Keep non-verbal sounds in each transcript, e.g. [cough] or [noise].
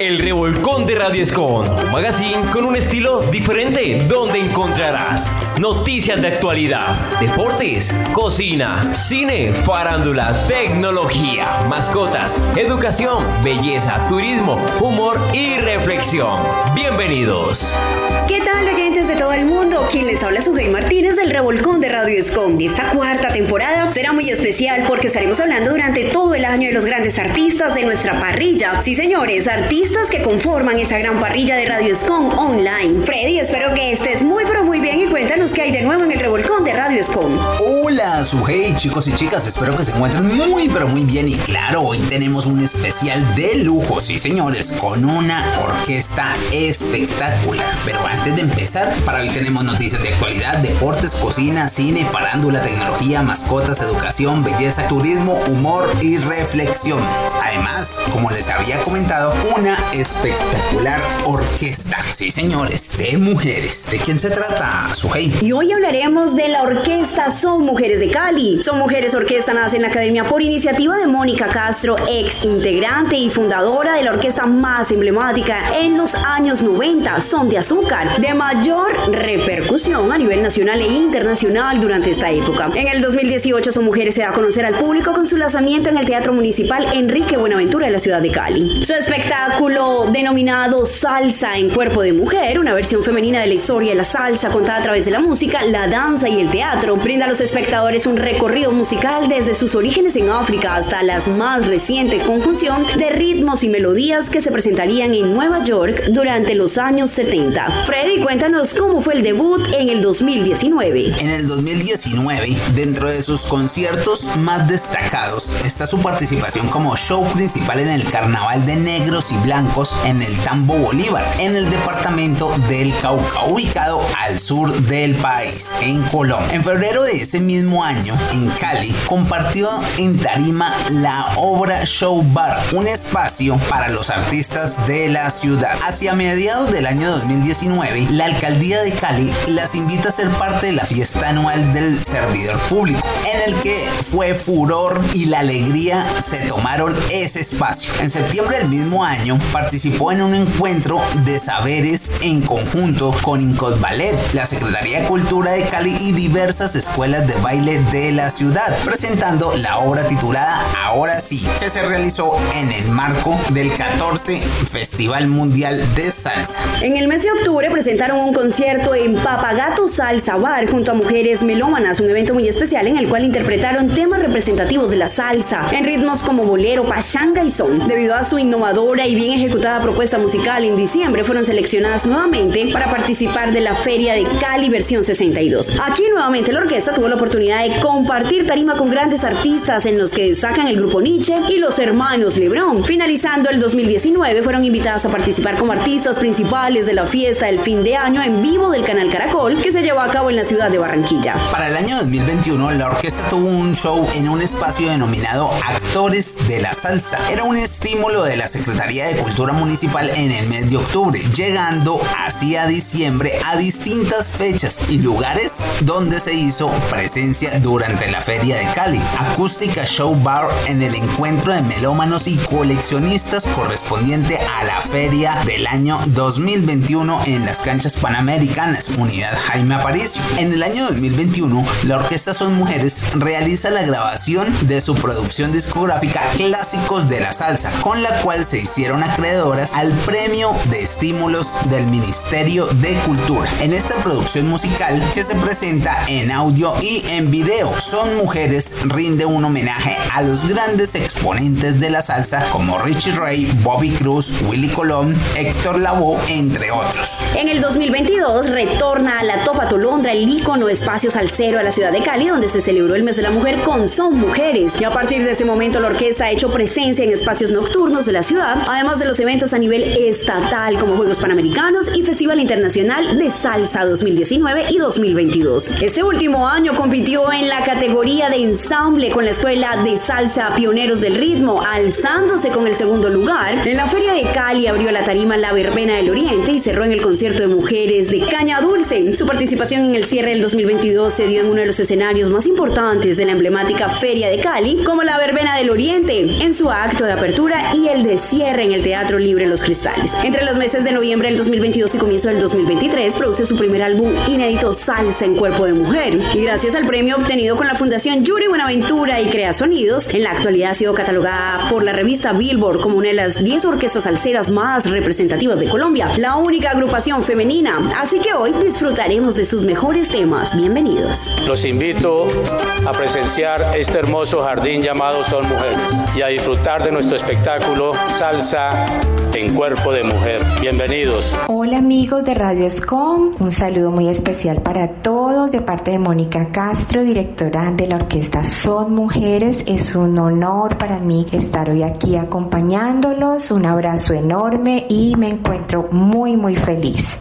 El Revolcón de Radio Escon, un magazine con un estilo diferente donde encontrarás noticias de actualidad, deportes, cocina, cine, farándula, tecnología, mascotas, educación, belleza, turismo, humor y reflexión. Bienvenidos. ¿Qué tal oyentes de todo el mundo? Quien les habla es Martínez del Revolcón de Radio Escom. Esta cuarta temporada será muy especial porque estaremos hablando durante todo el año de los grandes artistas de nuestra parrilla. Sí, señores, artistas que conforman esa gran parrilla de Radio Escom online. Freddy, espero que estés muy pero muy bien y cuéntanos qué hay de nuevo en el Revolcón de Radio Escom. Hola, Sujei, chicos y chicas, espero que se encuentren muy pero muy bien y claro, hoy tenemos un especial de lujo, sí señores, con una orquesta espectacular. Pero antes de empezar, para hoy tenemos noticias de actualidad, deportes, cocina, cine, parándula, tecnología, mascotas, educación, belleza, turismo, humor y reflexión. Además, como les había comentado, una espectacular orquesta. Sí, señores, de mujeres. ¿De quién se trata, Sujei? Y hoy hablaremos de la orquesta Son Mujeres de Cali. Son Mujeres Orquesta nace en la academia por iniciativa de Mónica Castro, ex integrante y fundadora de la orquesta más emblemática en los años 90, Son de Azúcar, de mayor repercusión a nivel nacional e internacional durante esta época. En el 2018, Son Mujeres se da a conocer al público con su lanzamiento en el Teatro Municipal Enrique Buenaventura de la ciudad de Cali. Su espectáculo denominado Salsa en Cuerpo de Mujer, una versión femenina de la historia de la salsa contada a través de la música, la danza y el teatro, brinda a los espectadores un recorrido musical desde sus orígenes en África hasta las más recientes conjunción de ritmos y melodías que se presentarían en Nueva York durante los años 70. Freddy, cuéntanos cómo fue el debut en el 2019. En el 2019, dentro de sus conciertos más destacados, está su participación como show principal en el Carnaval de Negros y Blancos en el Tambo Bolívar, en el departamento del Cauca, ubicado al sur del país, en Colombia. En febrero de ese mismo año, en Cali, compartió en tarima la obra Show Bar, un espacio para los artistas de la ciudad. Hacia mediados del año 2019, la alcaldía de Cali las invita a ser parte de la fiesta anual del servidor público, en el que fue furor y la alegría se tomaron ese espacio. En septiembre del mismo año participó en un encuentro de saberes en conjunto con Incot Ballet, la Secretaría de Cultura de Cali y diversas escuelas de baile de la ciudad, presentando la obra titulada Ahora sí, que se realizó en el marco del 14 Festival Mundial de Salsa. En el mes de octubre presentaron un concierto en Papagato Salsa Bar junto a mujeres melómanas, un evento muy especial en el cual interpretaron temas representativos de la salsa en ritmos como bolero, pachanga y son. Debido a su innovadora y bien ejecutada propuesta musical, en diciembre fueron seleccionadas nuevamente para participar de la Feria de Cali versión 62. Aquí nuevamente la orquesta tuvo la oportunidad de compartir tarima con grandes artistas en los que destacan el grupo Nietzsche y los hermanos Lebron. Finalizando el 2019 fueron invitadas a participar como artistas principales de la fiesta del fin de año en del canal Caracol que se llevó a cabo en la ciudad de Barranquilla. Para el año 2021 la orquesta tuvo un show en un espacio denominado De la Salsa. Era un estímulo de la Secretaría de Cultura Municipal en el mes de octubre, llegando hacia diciembre a distintas fechas y lugares donde se hizo presencia durante la Feria de Cali. Acústica Show Bar en el encuentro de melómanos y coleccionistas correspondiente a la feria del año 2021 en las canchas panamericanas, Unidad Jaime Aparicio. En el año 2021, la orquesta Son Mujeres realiza la grabación de su producción discográfica Clásicos de la Salsa, con la cual se hicieron acreedoras al premio de estímulos del Ministerio de Cultura. En esta producción musical que se presenta en audio y en video, Son Mujeres rinde un homenaje a los grandes exponentes de la salsa como Richie Ray, Bobby Cruz, Willy Colón, Héctor Lavoe, entre otros. En el 2022 retorna a la Topa Tolondra el ícono espacio salsero a la ciudad de Cali, donde se celebró el mes de la mujer con Son Mujeres. Y a partir de ese momento la orquesta ha hecho presencia en espacios nocturnos de la ciudad, además de los eventos a nivel estatal como Juegos Panamericanos y Festival Internacional de Salsa 2019 y 2022. Este último año compitió en la categoría de ensamble con la Escuela de Salsa Pioneros del Ritmo, alzándose con el segundo lugar. En la Feria de Cali abrió la tarima La Verbena del Oriente y cerró en el concierto de mujeres de Caña Dulce. Su participación en el cierre del 2022 se dio en uno de los escenarios más importantes de la emblemática Feria de Cali, como la Verbena del Oriente en su acto de apertura y el de cierre en el Teatro Libre Los Cristales. Entre los meses de noviembre del 2022 y comienzo del 2023 produce su primer álbum inédito Salsa en Cuerpo de Mujer y gracias al premio obtenido con la Fundación Yuri Buenaventura y Crea Sonidos, en la actualidad ha sido catalogada por la revista Billboard como una de las 10 orquestas salseras más representativas de Colombia, la única agrupación femenina. Así que hoy disfrutaremos de sus mejores temas. Bienvenidos. Los invito a presenciar este hermoso jardín llamado Son Mujeres y a disfrutar de nuestro espectáculo Salsa en Cuerpo de Mujer. Bienvenidos. Hola amigos de Radio Escom, un saludo muy especial para todos de parte de Mónica Castro, directora de la orquesta Son Mujeres. Es un honor para mí estar hoy aquí acompañándolos. Un abrazo enorme y me encuentro muy muy feliz.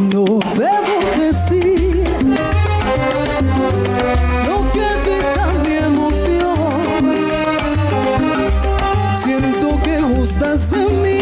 No debo decir lo que dicta mi emoción. Siento que gustas de mí.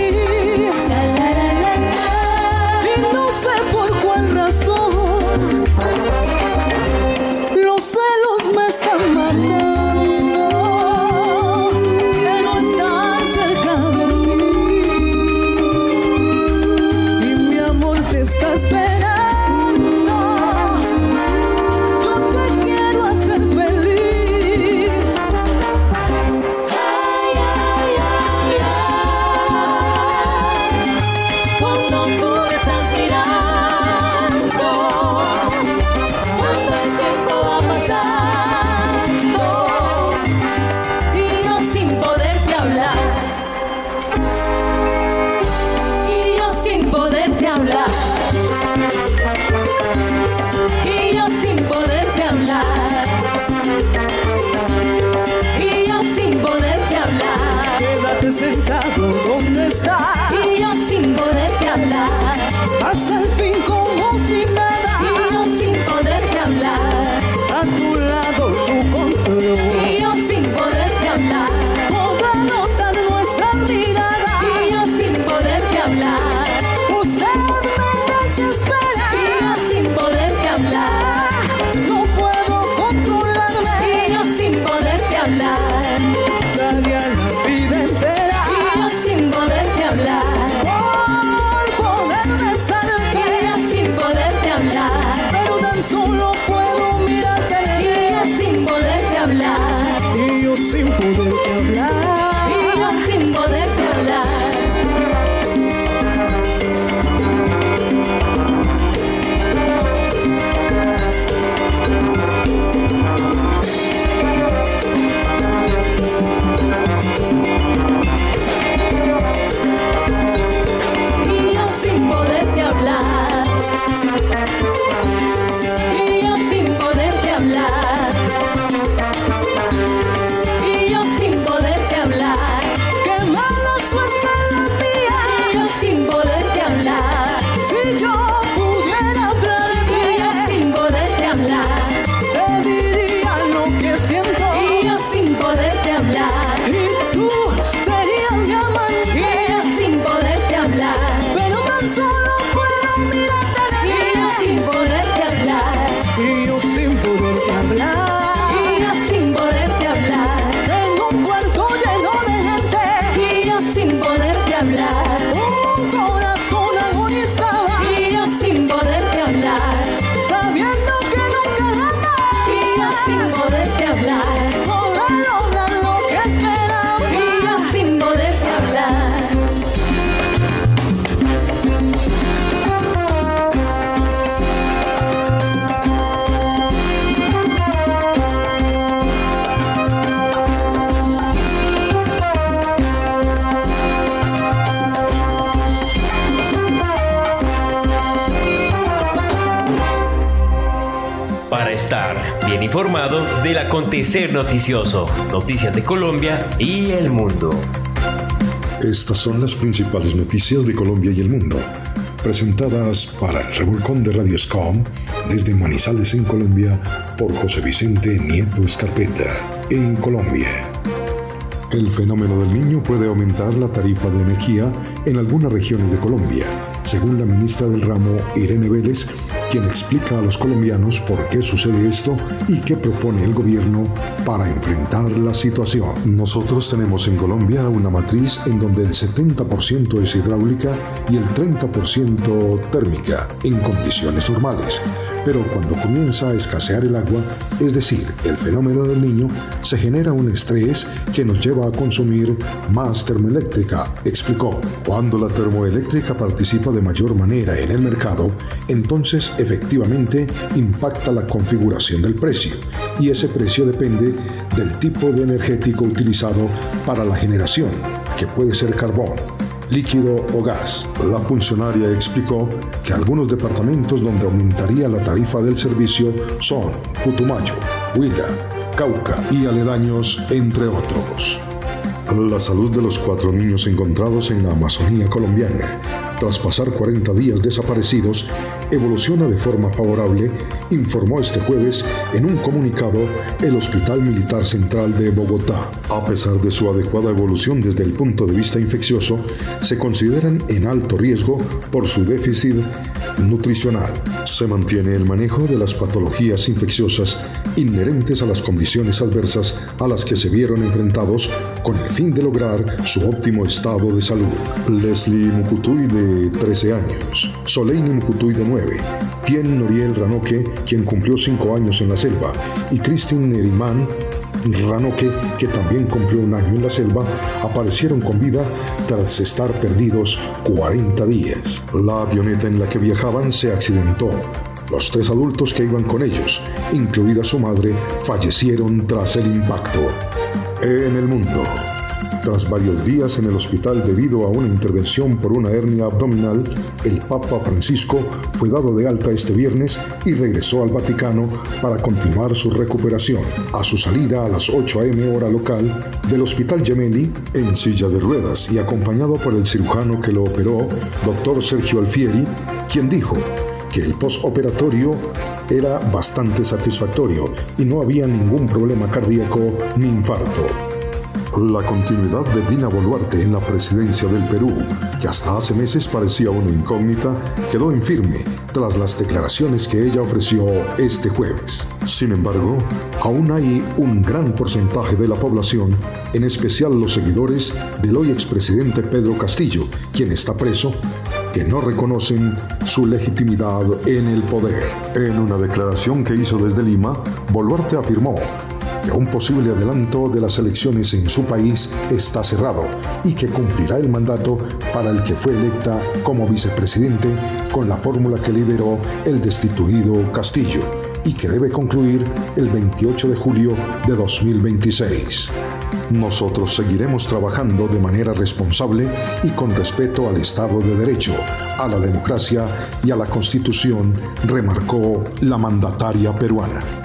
of love. Informado del acontecer noticioso, noticias de Colombia y el mundo. Estas son las principales noticias de Colombia y el mundo, presentadas para el Revolcón de Radio Scom desde Manizales en Colombia por José Vicente Nieto Escarpeta, en Colombia. El fenómeno del niño puede aumentar la tarifa de energía en algunas regiones de Colombia, según la ministra del ramo Irene Vélez, quien explica a los colombianos por qué sucede esto y qué propone el gobierno para enfrentar la situación. Nosotros tenemos en Colombia una matriz en donde el 70% es hidráulica y el 30% térmica en condiciones normales. Pero cuando comienza a escasear el agua, es decir, el fenómeno del niño, se genera un estrés que nos lleva a consumir más termoeléctrica, explicó. Cuando la termoeléctrica participa de mayor manera en el mercado, entonces efectivamente impacta la configuración del precio y ese precio depende del tipo de energético utilizado para la generación, que puede ser carbón, líquido o gas. La funcionaria explicó que algunos departamentos donde aumentaría la tarifa del servicio son Putumayo, Huila, Cauca y aledaños, entre otros. La salud de los cuatro niños encontrados en la Amazonía colombiana tras pasar 40 días desaparecidos, evoluciona de forma favorable, informó este jueves en un comunicado el Hospital Militar Central de Bogotá. A pesar de su adecuada evolución desde el punto de vista infeccioso, se consideran en alto riesgo por su déficit nutricional. Se mantiene el manejo de las patologías infecciosas inherentes a las condiciones adversas a las que se vieron enfrentados con el fin de lograr su óptimo estado de salud. Leslie Mukutuy de 13 años, Soleini Mukutuy de 9, Tien Noriel Ranoque, quien cumplió 5 años en la selva, y Christine Neriman Ranoque, que también cumplió un año en la selva, aparecieron con vida tras estar perdidos 40 días. La avioneta en la que viajaban se accidentó. Los tres adultos que iban con ellos, incluida su madre, fallecieron tras el impacto. En el mundo. Tras varios días en el hospital debido a una intervención por una hernia abdominal, el Papa Francisco fue dado de alta este viernes y regresó al Vaticano para continuar su recuperación. A su salida a las 8 a.m. hora local del Hospital Gemelli, en silla de ruedas y acompañado por el cirujano que lo operó, doctor Sergio Alfieri, quien dijo que el postoperatorio era bastante satisfactorio y no había ningún problema cardíaco ni infarto. La continuidad de Dina Boluarte en la presidencia del Perú, que hasta hace meses parecía una incógnita, quedó en firme tras las declaraciones que ella ofreció este jueves. Sin embargo, aún hay un gran porcentaje de la población, en especial los seguidores del hoy expresidente Pedro Castillo, quien está preso, que no reconocen su legitimidad en el poder. En una declaración que hizo desde Lima, Boluarte afirmó que un posible adelanto de las elecciones en su país está cerrado y que cumplirá el mandato para el que fue electa como vicepresidente con la fórmula que lideró el destituido Castillo y que debe concluir el 28 de julio de 2026. Nosotros seguiremos trabajando de manera responsable y con respeto al Estado de Derecho, a la democracia y a la Constitución, remarcó la mandataria peruana.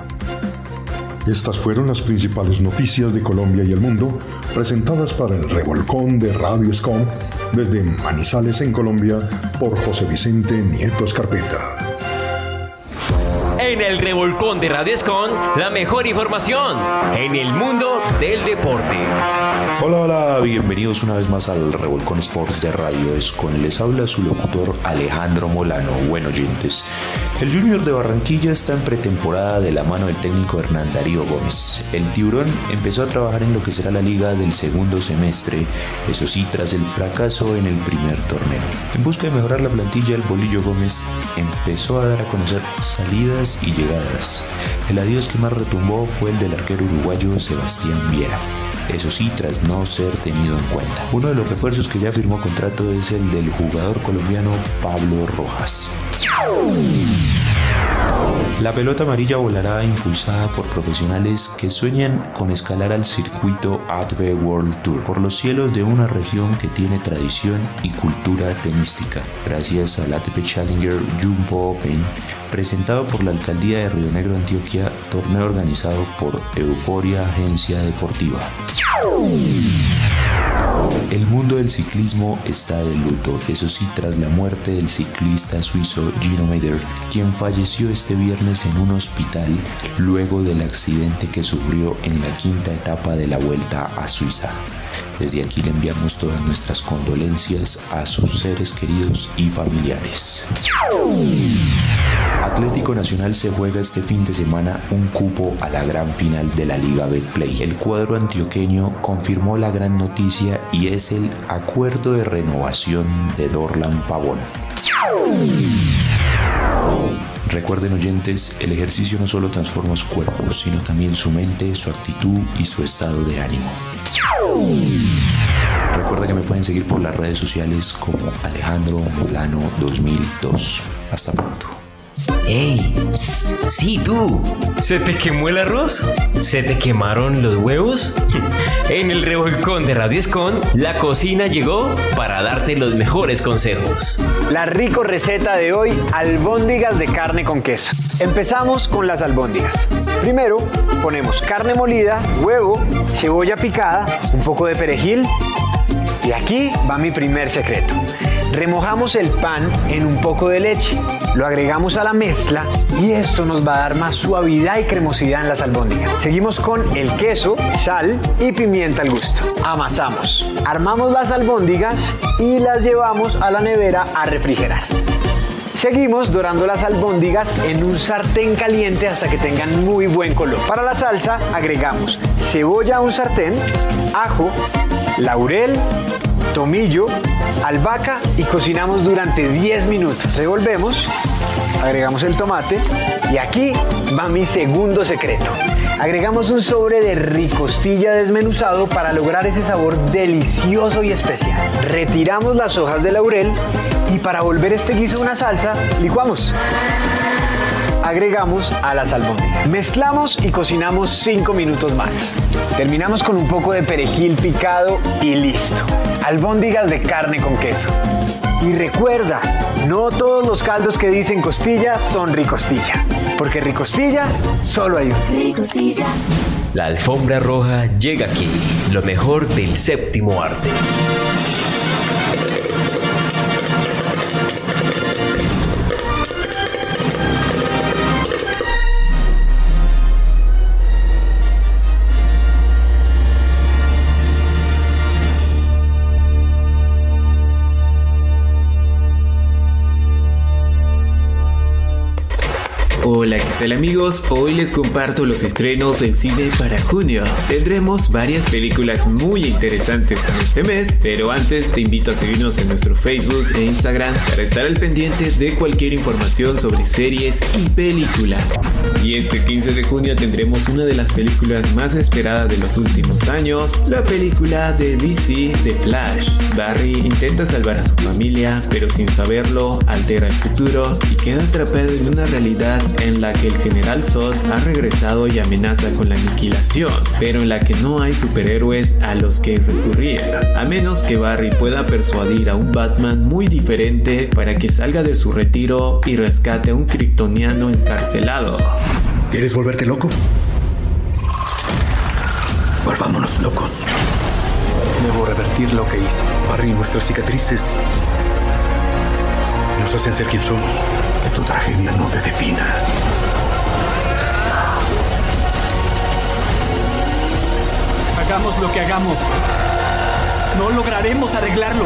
Estas fueron las principales noticias de Colombia y el mundo presentadas para el revolcón de Radio Escom desde Manizales en Colombia por José Vicente Nieto Escarpeta. En el revolcón de Radio Escon, la mejor información en el mundo del deporte. Hola, hola, bienvenidos una vez más al Revolcón Sports de Radio Escon. Les habla su locutor Alejandro Molano. Bueno, oyentes, el Junior de Barranquilla está en pretemporada de la mano del técnico Hernán Darío Gómez. El tiburón empezó a trabajar en lo que será la liga del segundo semestre, eso sí, tras el fracaso en el primer torneo. En busca de mejorar la plantilla, el Bolillo Gómez empezó a dar a conocer salidas y llegadas. El adiós que más retumbó fue el del arquero uruguayo Sebastián Viera. Eso sí, tras no ser tenido en cuenta. Uno de los refuerzos que ya firmó contrato es el del jugador colombiano Pablo Rojas. La pelota amarilla volará impulsada por profesionales que sueñan con escalar al circuito ATP World Tour por los cielos de una región que tiene tradición y cultura tenística. Gracias al ATP Challenger Jumbo Open, presentado por la Alcaldía de Río Negro, Antioquia, torneo organizado por Euforia Agencia Deportiva. El mundo del ciclismo está de luto, eso sí, tras la muerte del ciclista suizo Gino Meder, quien falleció este viernes en un hospital luego del accidente que sufrió en la quinta etapa de la Vuelta a Suiza. Desde aquí le enviamos todas nuestras condolencias a sus seres queridos y familiares. Atlético Nacional se juega este fin de semana un cupo a la gran final de la Liga Betplay. El cuadro antioqueño confirmó la gran noticia y es el acuerdo de renovación de Dorlan Pavón. Recuerden oyentes, el ejercicio no solo transforma su cuerpo, sino también su mente, su actitud y su estado de ánimo. Recuerda que me pueden seguir por las redes sociales como Alejandro Molano 2002. Hasta pronto. ¡Ey! Sí, tú. ¿Se te quemó el arroz? ¿Se te quemaron los huevos? [laughs] en el revolcón de Radio Escon, la cocina llegó para darte los mejores consejos. La rico receta de hoy, albóndigas de carne con queso. Empezamos con las albóndigas. Primero, ponemos carne molida, huevo, cebolla picada, un poco de perejil. Y aquí va mi primer secreto. Remojamos el pan en un poco de leche, lo agregamos a la mezcla y esto nos va a dar más suavidad y cremosidad en las albóndigas. Seguimos con el queso, sal y pimienta al gusto. Amasamos. Armamos las albóndigas y las llevamos a la nevera a refrigerar. Seguimos dorando las albóndigas en un sartén caliente hasta que tengan muy buen color. Para la salsa agregamos cebolla a un sartén, ajo, laurel, tomillo, albahaca y cocinamos durante 10 minutos. Revolvemos, agregamos el tomate y aquí va mi segundo secreto. Agregamos un sobre de ricostilla desmenuzado para lograr ese sabor delicioso y especial. Retiramos las hojas de laurel y para volver este guiso una salsa, licuamos agregamos a las albóndigas. Mezclamos y cocinamos 5 minutos más. Terminamos con un poco de perejil picado y listo. Albóndigas de carne con queso. Y recuerda, no todos los caldos que dicen costilla son ricostilla, porque ricostilla solo hay un. Ricostilla. La alfombra roja llega aquí, lo mejor del séptimo arte. Tal amigos? Hoy les comparto los estrenos del cine para junio. Tendremos varias películas muy interesantes en este mes, pero antes te invito a seguirnos en nuestro Facebook e Instagram para estar al pendiente de cualquier información sobre series y películas. Y este 15 de junio tendremos una de las películas más esperadas de los últimos años, la película de DC The Flash. Barry intenta salvar a su familia, pero sin saberlo altera el futuro y queda atrapado en una realidad en la que el general Zod ha regresado y amenaza con la aniquilación, pero en la que no hay superhéroes a los que recurrir, a menos que Barry pueda persuadir a un Batman muy diferente para que salga de su retiro y rescate a un kryptoniano encarcelado. ¿Quieres volverte loco? Volvámonos locos. Debo revertir lo que hice. Barry, nuestras cicatrices nos hacen ser quien somos. Que tu tragedia no te defina. Hagamos lo que hagamos. No lograremos arreglarlo.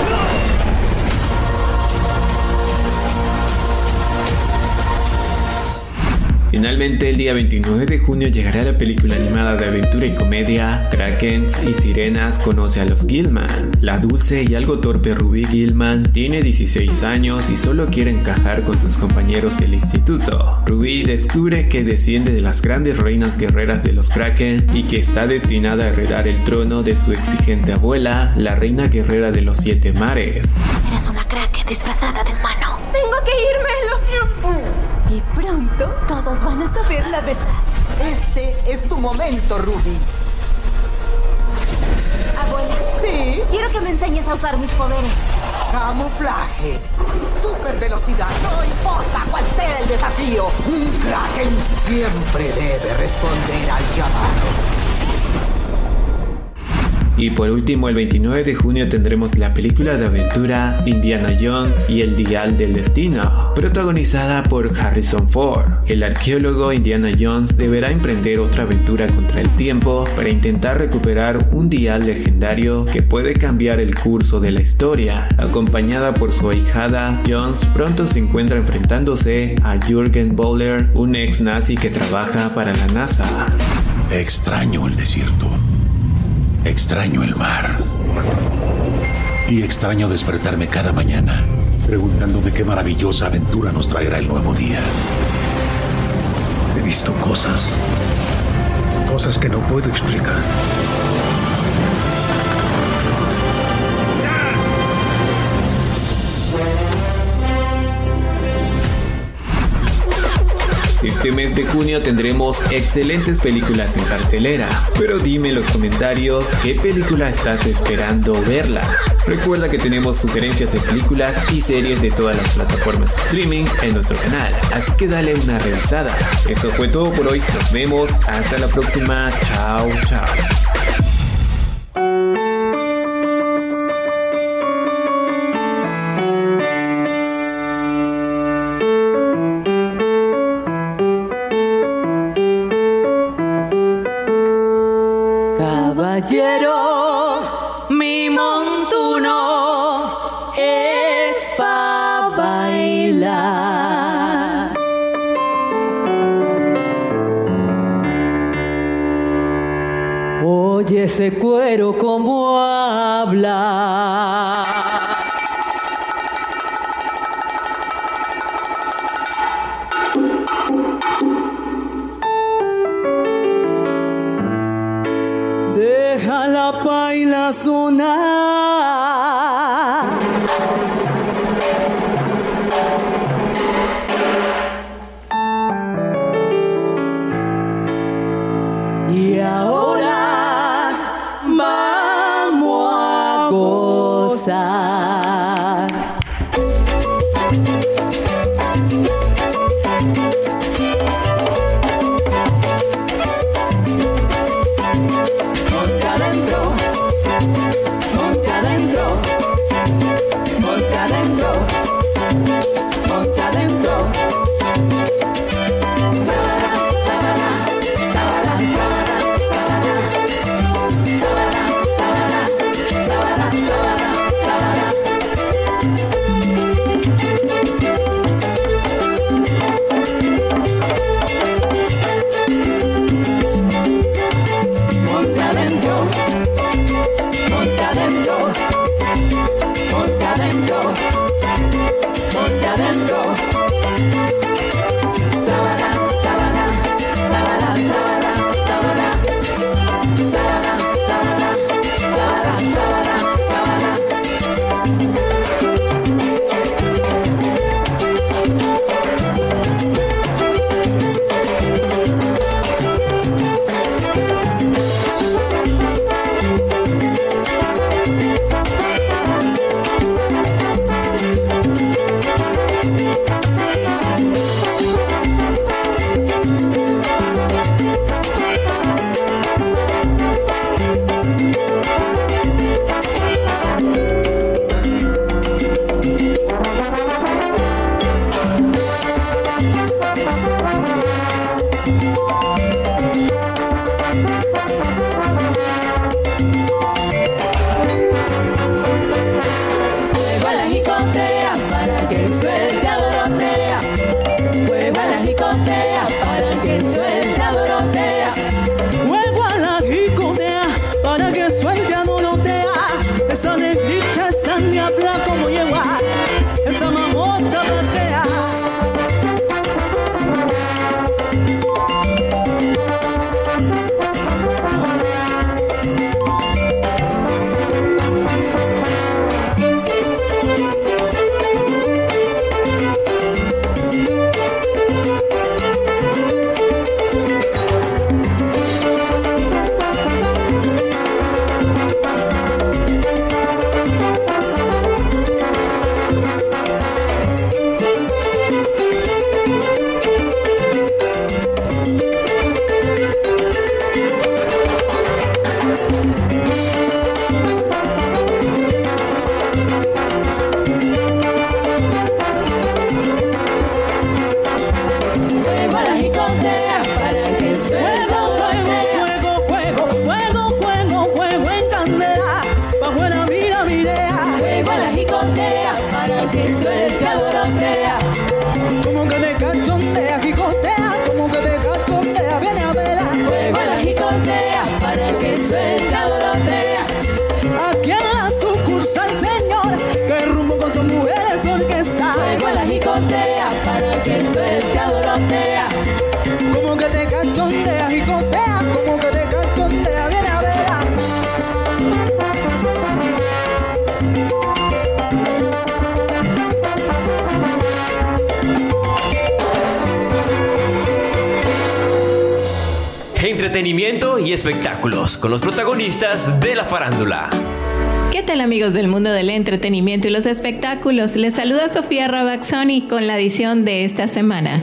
Finalmente, el día 29 de junio llegará la película animada de aventura y comedia Krakens y Sirenas conoce a los Gilman. La dulce y algo torpe Ruby Gilman tiene 16 años y solo quiere encajar con sus compañeros del instituto. Ruby descubre que desciende de las grandes reinas guerreras de los Kraken y que está destinada a heredar el trono de su exigente abuela, la reina guerrera de los siete mares. Eres una Kraken disfrazada de humano. Tengo que irme, lo siento. Y pronto todos van a saber la verdad. Este es tu momento, Ruby. Abuela. ¿Sí? Quiero que me enseñes a usar mis poderes. Camuflaje. Super velocidad. No importa cuál sea el desafío. Un kraken siempre debe responder al llamado. Y por último, el 29 de junio tendremos la película de aventura Indiana Jones y el Dial del Destino, protagonizada por Harrison Ford. El arqueólogo Indiana Jones deberá emprender otra aventura contra el tiempo para intentar recuperar un dial legendario que puede cambiar el curso de la historia. Acompañada por su ahijada, Jones pronto se encuentra enfrentándose a Jürgen Bowler, un ex nazi que trabaja para la NASA. Extraño el desierto. Extraño el mar. Y extraño despertarme cada mañana preguntándome qué maravillosa aventura nos traerá el nuevo día. He visto cosas. Cosas que no puedo explicar. Este mes de junio tendremos excelentes películas en cartelera, pero dime en los comentarios qué película estás esperando verla. Recuerda que tenemos sugerencias de películas y series de todas las plataformas de streaming en nuestro canal, así que dale una revisada. Eso fue todo por hoy, nos vemos, hasta la próxima, chao chao. Caballero, mi montuno es pa' bailar. Oye ese cuero como habla. su Entretenimiento y espectáculos con los protagonistas de la farándula. ¿Qué tal amigos del mundo del entretenimiento y los espectáculos? Les saluda Sofía Rabaxoni con la edición de esta semana.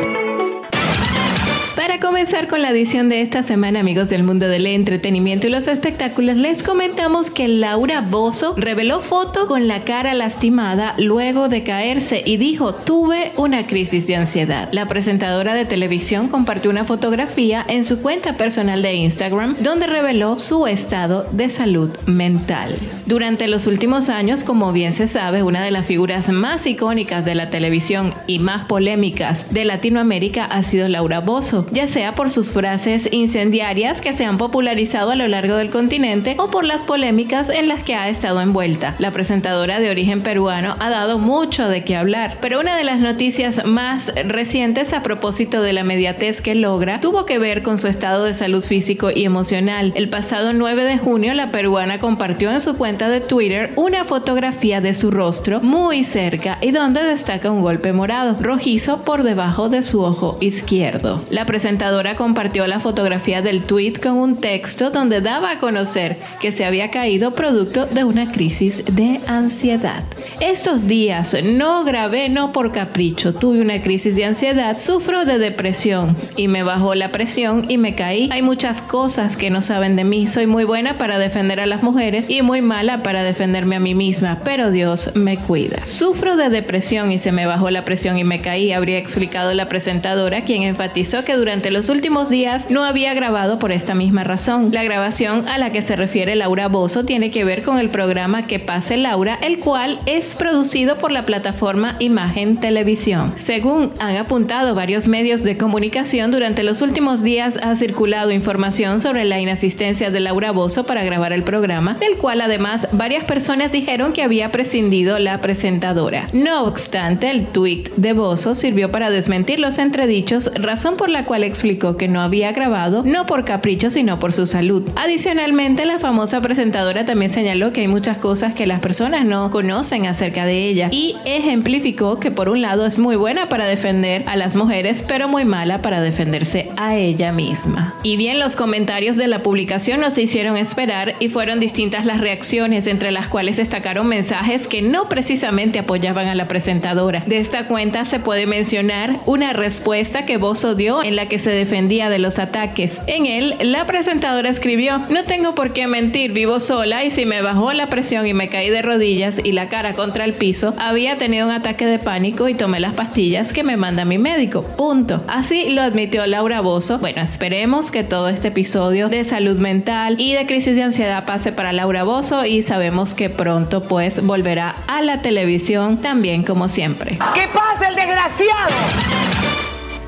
Comenzar con la edición de esta semana, amigos del mundo del entretenimiento y los espectáculos, les comentamos que Laura Bozo reveló foto con la cara lastimada luego de caerse y dijo, tuve una crisis de ansiedad. La presentadora de televisión compartió una fotografía en su cuenta personal de Instagram donde reveló su estado de salud mental. Durante los últimos años, como bien se sabe, una de las figuras más icónicas de la televisión y más polémicas de Latinoamérica ha sido Laura Bozo ya sea por sus frases incendiarias que se han popularizado a lo largo del continente o por las polémicas en las que ha estado envuelta. La presentadora de origen peruano ha dado mucho de qué hablar, pero una de las noticias más recientes a propósito de la mediatez que logra tuvo que ver con su estado de salud físico y emocional. El pasado 9 de junio, la peruana compartió en su cuenta de Twitter una fotografía de su rostro muy cerca y donde destaca un golpe morado, rojizo por debajo de su ojo izquierdo. La presentadora compartió la fotografía del tweet con un texto donde daba a conocer que se había caído producto de una crisis de ansiedad. Estos días no grabé no por capricho, tuve una crisis de ansiedad, sufro de depresión y me bajó la presión y me caí. Hay muchas cosas que no saben de mí, soy muy buena para defender a las mujeres y muy mala para defenderme a mí misma, pero Dios me cuida. Sufro de depresión y se me bajó la presión y me caí, habría explicado la presentadora, quien enfatizó que durante los últimos días no había grabado por esta misma razón. La grabación a la que se refiere Laura Bozo tiene que ver con el programa Que pase Laura, el cual es producido por la plataforma Imagen Televisión. Según han apuntado varios medios de comunicación, durante los últimos días ha circulado información sobre la inasistencia de Laura Bozo para grabar el programa, del cual además varias personas dijeron que había prescindido la presentadora. No obstante, el tweet de Bozo sirvió para desmentir los entredichos, razón por la cual explicó que no había grabado no por capricho sino por su salud. Adicionalmente, la famosa presentadora también señaló que hay muchas cosas que las personas no conocen acerca de ella y ejemplificó que por un lado es muy buena para defender a las mujeres pero muy mala para defenderse a ella misma. Y bien, los comentarios de la publicación no se hicieron esperar y fueron distintas las reacciones entre las cuales destacaron mensajes que no precisamente apoyaban a la presentadora. De esta cuenta se puede mencionar una respuesta que Bozo dio en la que se defendía de los ataques. En él, la presentadora escribió, no tengo por qué mentir, vivo sola y si me bajó la presión y me caí de rodillas y la cara contra el piso, había tenido un ataque de pánico y tomé las pastillas que me manda mi médico. Punto. Así lo admitió Laura Bozo. Bueno, esperemos que todo este episodio de salud mental y de crisis de ansiedad pase para Laura Bozo y sabemos que pronto pues volverá a la televisión también como siempre. ¿Qué pasa el desgraciado?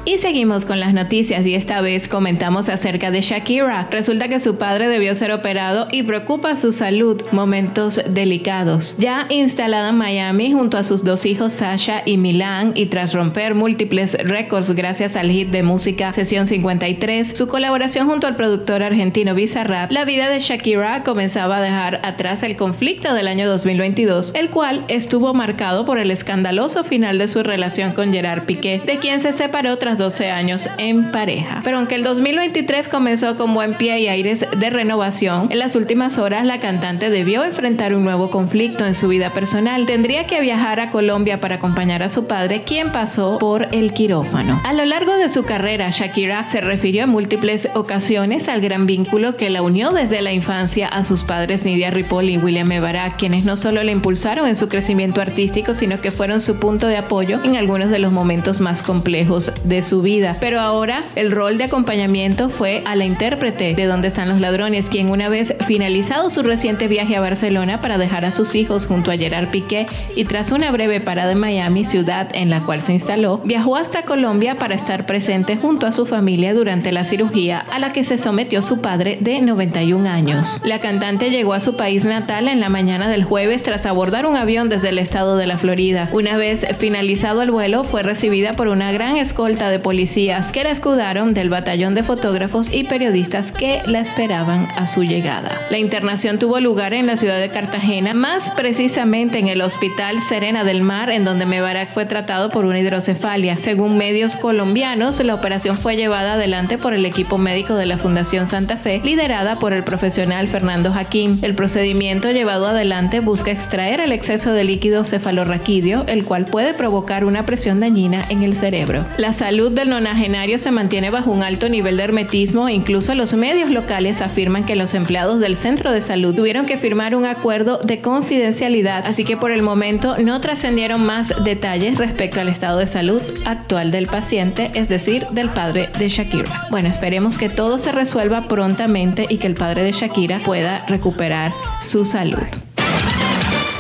Y seguimos con las noticias y esta vez comentamos acerca de Shakira. Resulta que su padre debió ser operado y preocupa su salud, momentos delicados. Ya instalada en Miami junto a sus dos hijos Sasha y Milan y tras romper múltiples récords gracias al hit de música Sesión 53, su colaboración junto al productor argentino Bizarrap, la vida de Shakira comenzaba a dejar atrás el conflicto del año 2022, el cual estuvo marcado por el escandaloso final de su relación con Gerard Piqué, de quien se separó tras 12 años en pareja. Pero aunque el 2023 comenzó con buen pie y aires de renovación, en las últimas horas la cantante debió enfrentar un nuevo conflicto en su vida personal. Tendría que viajar a Colombia para acompañar a su padre, quien pasó por el quirófano. A lo largo de su carrera, Shakira se refirió en múltiples ocasiones al gran vínculo que la unió desde la infancia a sus padres Nidia Ripoll y William Mebarak, quienes no solo le impulsaron en su crecimiento artístico, sino que fueron su punto de apoyo en algunos de los momentos más complejos de su vida. Pero ahora el rol de acompañamiento fue a la intérprete de Dónde están los ladrones, quien una vez finalizado su reciente viaje a Barcelona para dejar a sus hijos junto a Gerard Piqué y tras una breve parada en Miami, ciudad en la cual se instaló, viajó hasta Colombia para estar presente junto a su familia durante la cirugía a la que se sometió su padre de 91 años. La cantante llegó a su país natal en la mañana del jueves tras abordar un avión desde el estado de la Florida. Una vez finalizado el vuelo, fue recibida por una gran escolta de policías que la escudaron del batallón de fotógrafos y periodistas que la esperaban a su llegada. La internación tuvo lugar en la ciudad de Cartagena, más precisamente en el Hospital Serena del Mar, en donde Mebarak fue tratado por una hidrocefalia. Según medios colombianos, la operación fue llevada adelante por el equipo médico de la Fundación Santa Fe, liderada por el profesional Fernando Jaquín. El procedimiento llevado adelante busca extraer el exceso de líquido cefalorraquídeo, el cual puede provocar una presión dañina en el cerebro. La salud del nonagenario se mantiene bajo un alto nivel de hermetismo e incluso los medios locales afirman que los empleados del centro de salud tuvieron que firmar un acuerdo de confidencialidad, así que por el momento no trascendieron más detalles respecto al estado de salud actual del paciente, es decir, del padre de Shakira. Bueno, esperemos que todo se resuelva prontamente y que el padre de Shakira pueda recuperar su salud.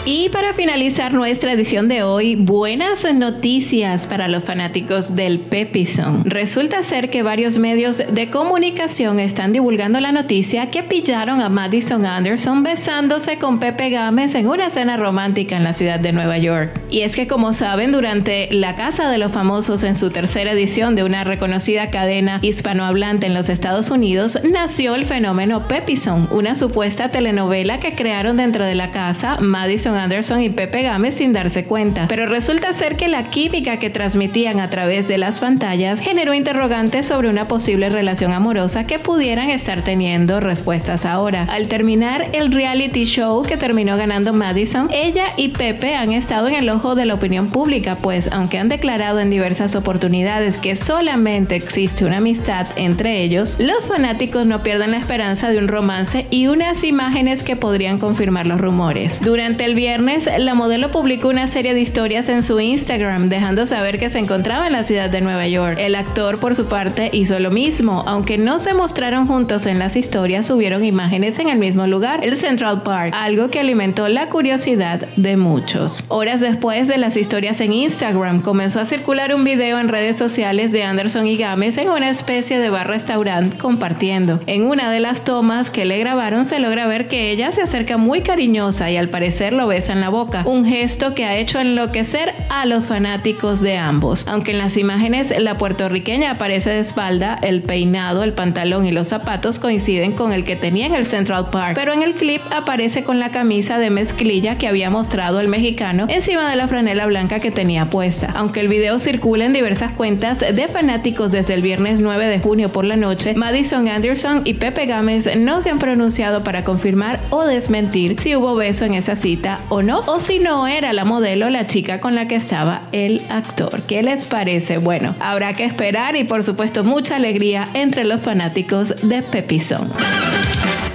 Y para finalizar nuestra edición de hoy, buenas noticias para los fanáticos del Pepison. Resulta ser que varios medios de comunicación están divulgando la noticia que pillaron a Madison Anderson besándose con Pepe Gámez en una cena romántica en la ciudad de Nueva York. Y es que como saben, durante la Casa de los Famosos en su tercera edición de una reconocida cadena hispanohablante en los Estados Unidos, nació el fenómeno Pepison, una supuesta telenovela que crearon dentro de la casa Madison Anderson y Pepe Gámez sin darse cuenta. Pero resulta ser que la química que transmitían a través de las pantallas generó interrogantes sobre una posible relación amorosa que pudieran estar teniendo respuestas ahora. Al terminar el reality show que terminó ganando Madison, ella y Pepe han estado en el ojo de la opinión pública, pues aunque han declarado en diversas oportunidades que solamente existe una amistad entre ellos, los fanáticos no pierden la esperanza de un romance y unas imágenes que podrían confirmar los rumores. Durante el viernes, la modelo publicó una serie de historias en su Instagram, dejando saber que se encontraba en la ciudad de Nueva York. El actor, por su parte, hizo lo mismo, aunque no se mostraron juntos en las historias, subieron imágenes en el mismo lugar, el Central Park, algo que alimentó la curiosidad de muchos. Horas después de las historias en Instagram, comenzó a circular un video en redes sociales de Anderson y Gámez en una especie de bar-restaurant compartiendo. En una de las tomas que le grabaron se logra ver que ella se acerca muy cariñosa y al parecer lo en la boca, un gesto que ha hecho enloquecer a los fanáticos de ambos. Aunque en las imágenes la puertorriqueña aparece de espalda, el peinado, el pantalón y los zapatos coinciden con el que tenía en el Central Park, pero en el clip aparece con la camisa de mezclilla que había mostrado el mexicano encima de la franela blanca que tenía puesta. Aunque el video circula en diversas cuentas de fanáticos desde el viernes 9 de junio por la noche, Madison Anderson y Pepe Gámez no se han pronunciado para confirmar o desmentir si hubo beso en esa cita o no, o si no era la modelo la chica con la que estaba el actor. ¿Qué les parece? Bueno, habrá que esperar y por supuesto mucha alegría entre los fanáticos de Pepison.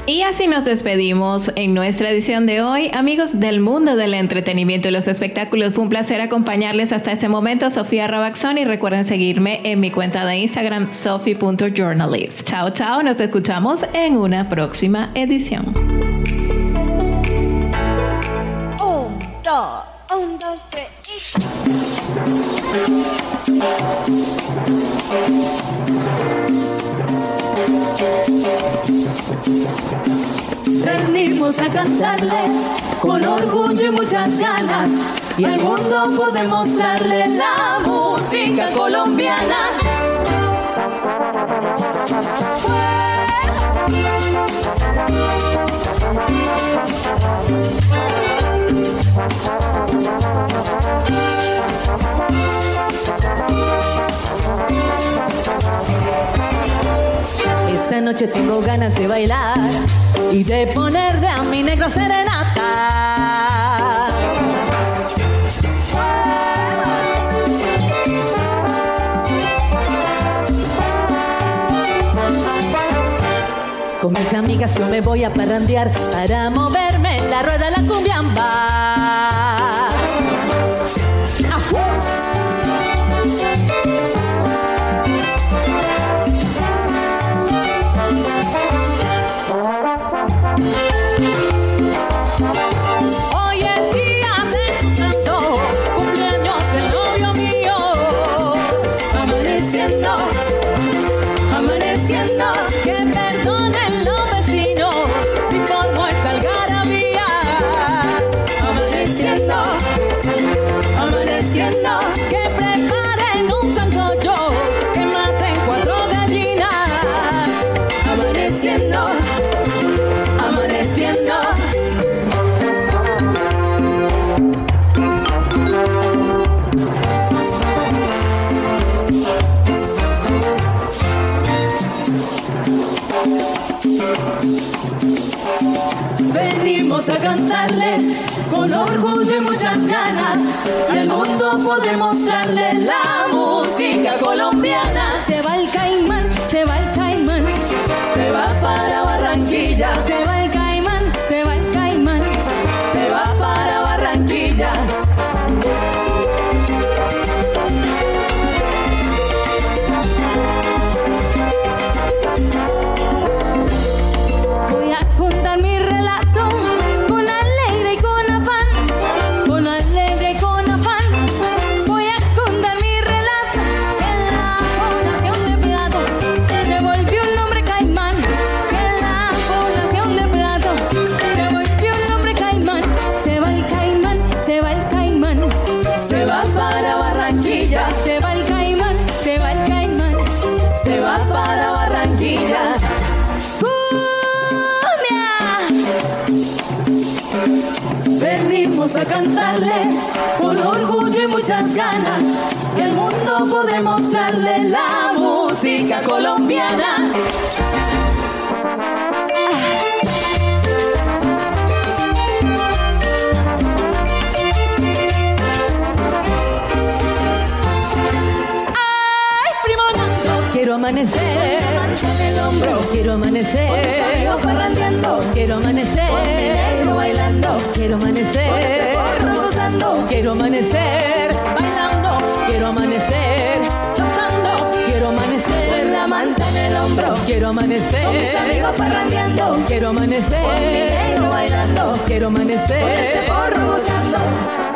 Y así nos despedimos en nuestra edición de hoy. Amigos del mundo del entretenimiento y los espectáculos, un placer acompañarles hasta este momento. Sofía Rabaxon y recuerden seguirme en mi cuenta de Instagram, sophie.journalist. Chao, chao, nos escuchamos en una próxima edición. Un, dos, tres Venimos a cantarle con orgullo y muchas ganas y al mundo podemos darle la música colombiana. Esta noche tengo ganas de bailar y de ponerle a mi negro serenata. Con mis amigas yo me voy a parrandear para moverme en la rueda de la cumbiamba. Y al mundo poder mostrarle la música colombiana. Se va el caimán, se va el caimán, se va para Barranquilla. Música colombiana. ¡Ay, primo Nacho! Quiero amanecer. El hombro, quiero amanecer. Con parrandeando, quiero amanecer. Con mi negro bailando, quiero amanecer. Con ese porro gozando, quiero amanecer. Bailando, quiero amanecer hombro, quiero amanecer. Con mis amigos parrandeando, quiero amanecer. Con mi negro bailando, quiero amanecer. Con ese porro gozando.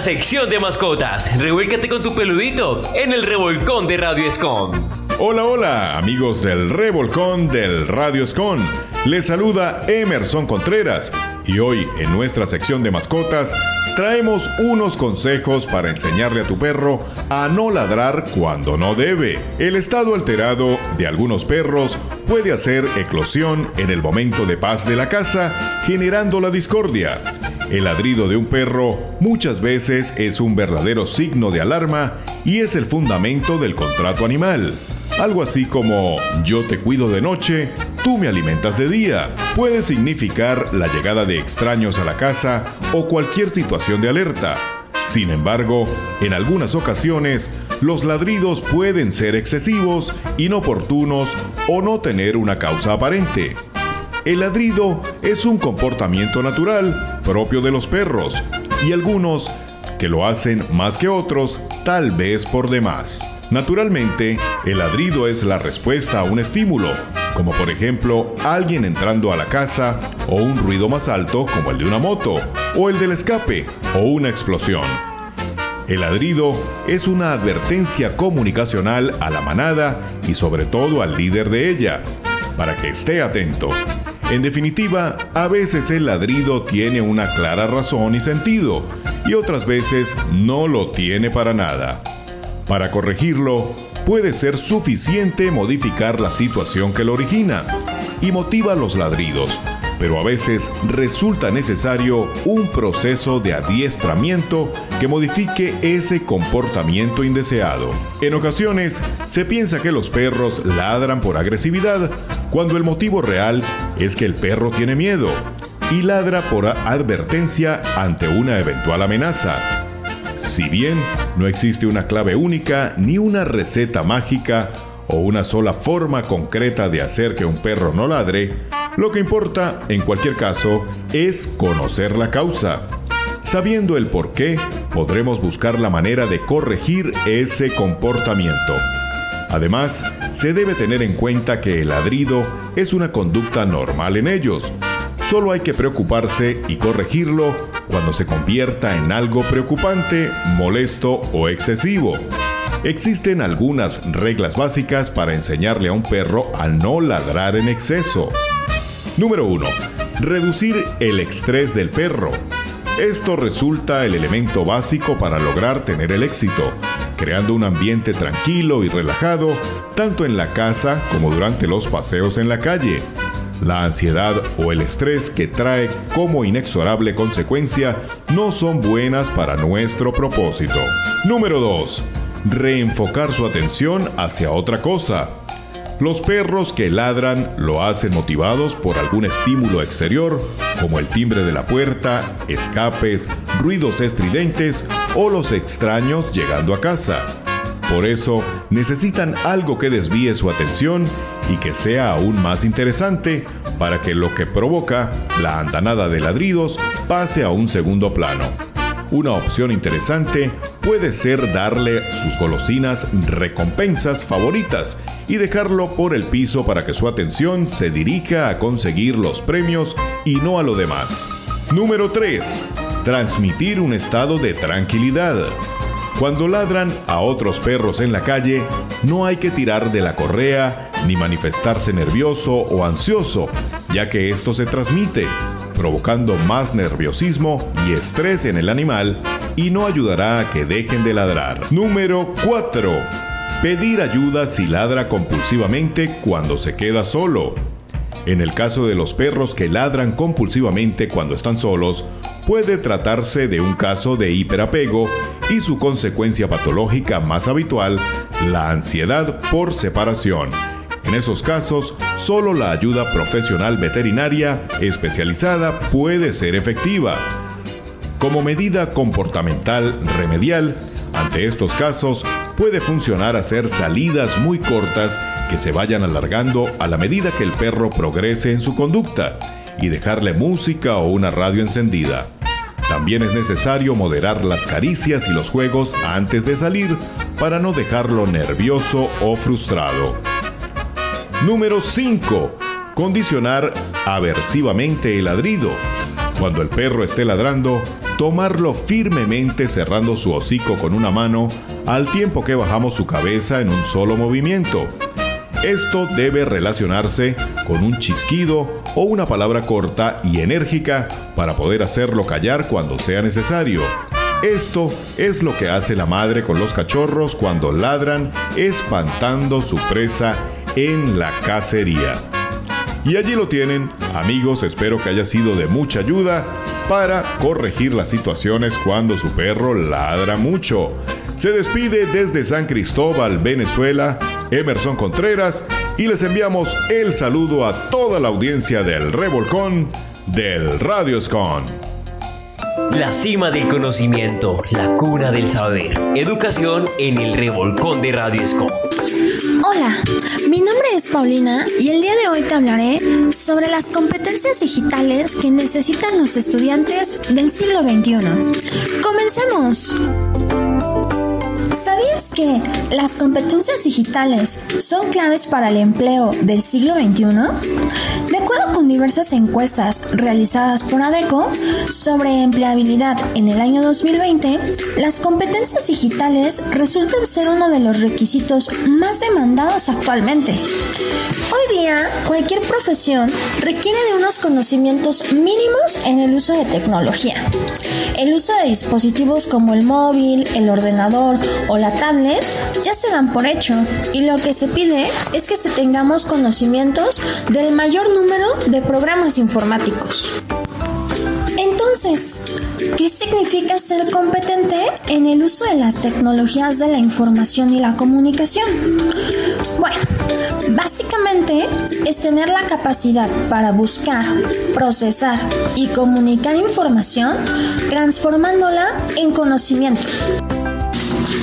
Sección de mascotas. Revuélcate con tu peludito en el revolcón de Radio Escom. Hola, hola, amigos del Revolcón del Radio Escon. Les saluda Emerson Contreras y hoy en nuestra sección de mascotas traemos unos consejos para enseñarle a tu perro a no ladrar cuando no debe. El estado alterado de algunos perros puede hacer eclosión en el momento de paz de la casa, generando la discordia. El ladrido de un perro muchas veces es un verdadero signo de alarma y es el fundamento del contrato animal. Algo así como yo te cuido de noche, tú me alimentas de día. Puede significar la llegada de extraños a la casa o cualquier situación de alerta. Sin embargo, en algunas ocasiones, los ladridos pueden ser excesivos, inoportunos o no tener una causa aparente. El ladrido es un comportamiento natural propio de los perros y algunos que lo hacen más que otros, tal vez por demás. Naturalmente, el ladrido es la respuesta a un estímulo, como por ejemplo alguien entrando a la casa o un ruido más alto como el de una moto o el del escape o una explosión. El ladrido es una advertencia comunicacional a la manada y sobre todo al líder de ella, para que esté atento. En definitiva, a veces el ladrido tiene una clara razón y sentido, y otras veces no lo tiene para nada. Para corregirlo, puede ser suficiente modificar la situación que lo origina y motiva los ladridos, pero a veces resulta necesario un proceso de adiestramiento que modifique ese comportamiento indeseado. En ocasiones se piensa que los perros ladran por agresividad, cuando el motivo real es que el perro tiene miedo y ladra por advertencia ante una eventual amenaza. Si bien no existe una clave única ni una receta mágica o una sola forma concreta de hacer que un perro no ladre, lo que importa, en cualquier caso, es conocer la causa. Sabiendo el por qué, podremos buscar la manera de corregir ese comportamiento. Además, se debe tener en cuenta que el ladrido es una conducta normal en ellos. Solo hay que preocuparse y corregirlo cuando se convierta en algo preocupante, molesto o excesivo. Existen algunas reglas básicas para enseñarle a un perro a no ladrar en exceso. Número 1. Reducir el estrés del perro. Esto resulta el elemento básico para lograr tener el éxito, creando un ambiente tranquilo y relajado, tanto en la casa como durante los paseos en la calle. La ansiedad o el estrés que trae como inexorable consecuencia no son buenas para nuestro propósito. Número 2. Reenfocar su atención hacia otra cosa. Los perros que ladran lo hacen motivados por algún estímulo exterior, como el timbre de la puerta, escapes, ruidos estridentes o los extraños llegando a casa. Por eso necesitan algo que desvíe su atención y que sea aún más interesante para que lo que provoca la andanada de ladridos pase a un segundo plano. Una opción interesante puede ser darle sus golosinas recompensas favoritas y dejarlo por el piso para que su atención se dirija a conseguir los premios y no a lo demás. Número 3. Transmitir un estado de tranquilidad. Cuando ladran a otros perros en la calle, no hay que tirar de la correa ni manifestarse nervioso o ansioso, ya que esto se transmite, provocando más nerviosismo y estrés en el animal y no ayudará a que dejen de ladrar. Número 4. Pedir ayuda si ladra compulsivamente cuando se queda solo. En el caso de los perros que ladran compulsivamente cuando están solos, puede tratarse de un caso de hiperapego y su consecuencia patológica más habitual, la ansiedad por separación. En esos casos, solo la ayuda profesional veterinaria especializada puede ser efectiva. Como medida comportamental remedial, ante estos casos puede funcionar hacer salidas muy cortas que se vayan alargando a la medida que el perro progrese en su conducta y dejarle música o una radio encendida. También es necesario moderar las caricias y los juegos antes de salir para no dejarlo nervioso o frustrado. Número 5. Condicionar aversivamente el ladrido. Cuando el perro esté ladrando, tomarlo firmemente cerrando su hocico con una mano al tiempo que bajamos su cabeza en un solo movimiento. Esto debe relacionarse con un chisquido o una palabra corta y enérgica para poder hacerlo callar cuando sea necesario. Esto es lo que hace la madre con los cachorros cuando ladran espantando su presa en la cacería. Y allí lo tienen, amigos, espero que haya sido de mucha ayuda para corregir las situaciones cuando su perro ladra mucho. Se despide desde San Cristóbal, Venezuela, Emerson Contreras, y les enviamos el saludo a toda la audiencia del Revolcón del Radio Escon. La cima del conocimiento, la cuna del saber. Educación en el revolcón de Radio Escom. Hola, mi nombre es Paulina y el día de hoy te hablaré sobre las competencias digitales que necesitan los estudiantes del siglo XXI. Comencemos. ¿Sabías que las competencias digitales son claves para el empleo del siglo XXI? De acuerdo con diversas encuestas realizadas por ADECO sobre empleabilidad en el año 2020, las competencias digitales resultan ser uno de los requisitos más demandados actualmente. Hoy día, cualquier profesión requiere de unos conocimientos mínimos en el uso de tecnología. El uso de dispositivos como el móvil, el ordenador o la tablet ya se dan por hecho y lo que se pide es que se tengamos conocimientos del mayor número de programas informáticos. Entonces, ¿qué significa ser competente en el uso de las tecnologías de la información y la comunicación? Bueno, básicamente es tener la capacidad para buscar, procesar y comunicar información transformándola en conocimiento.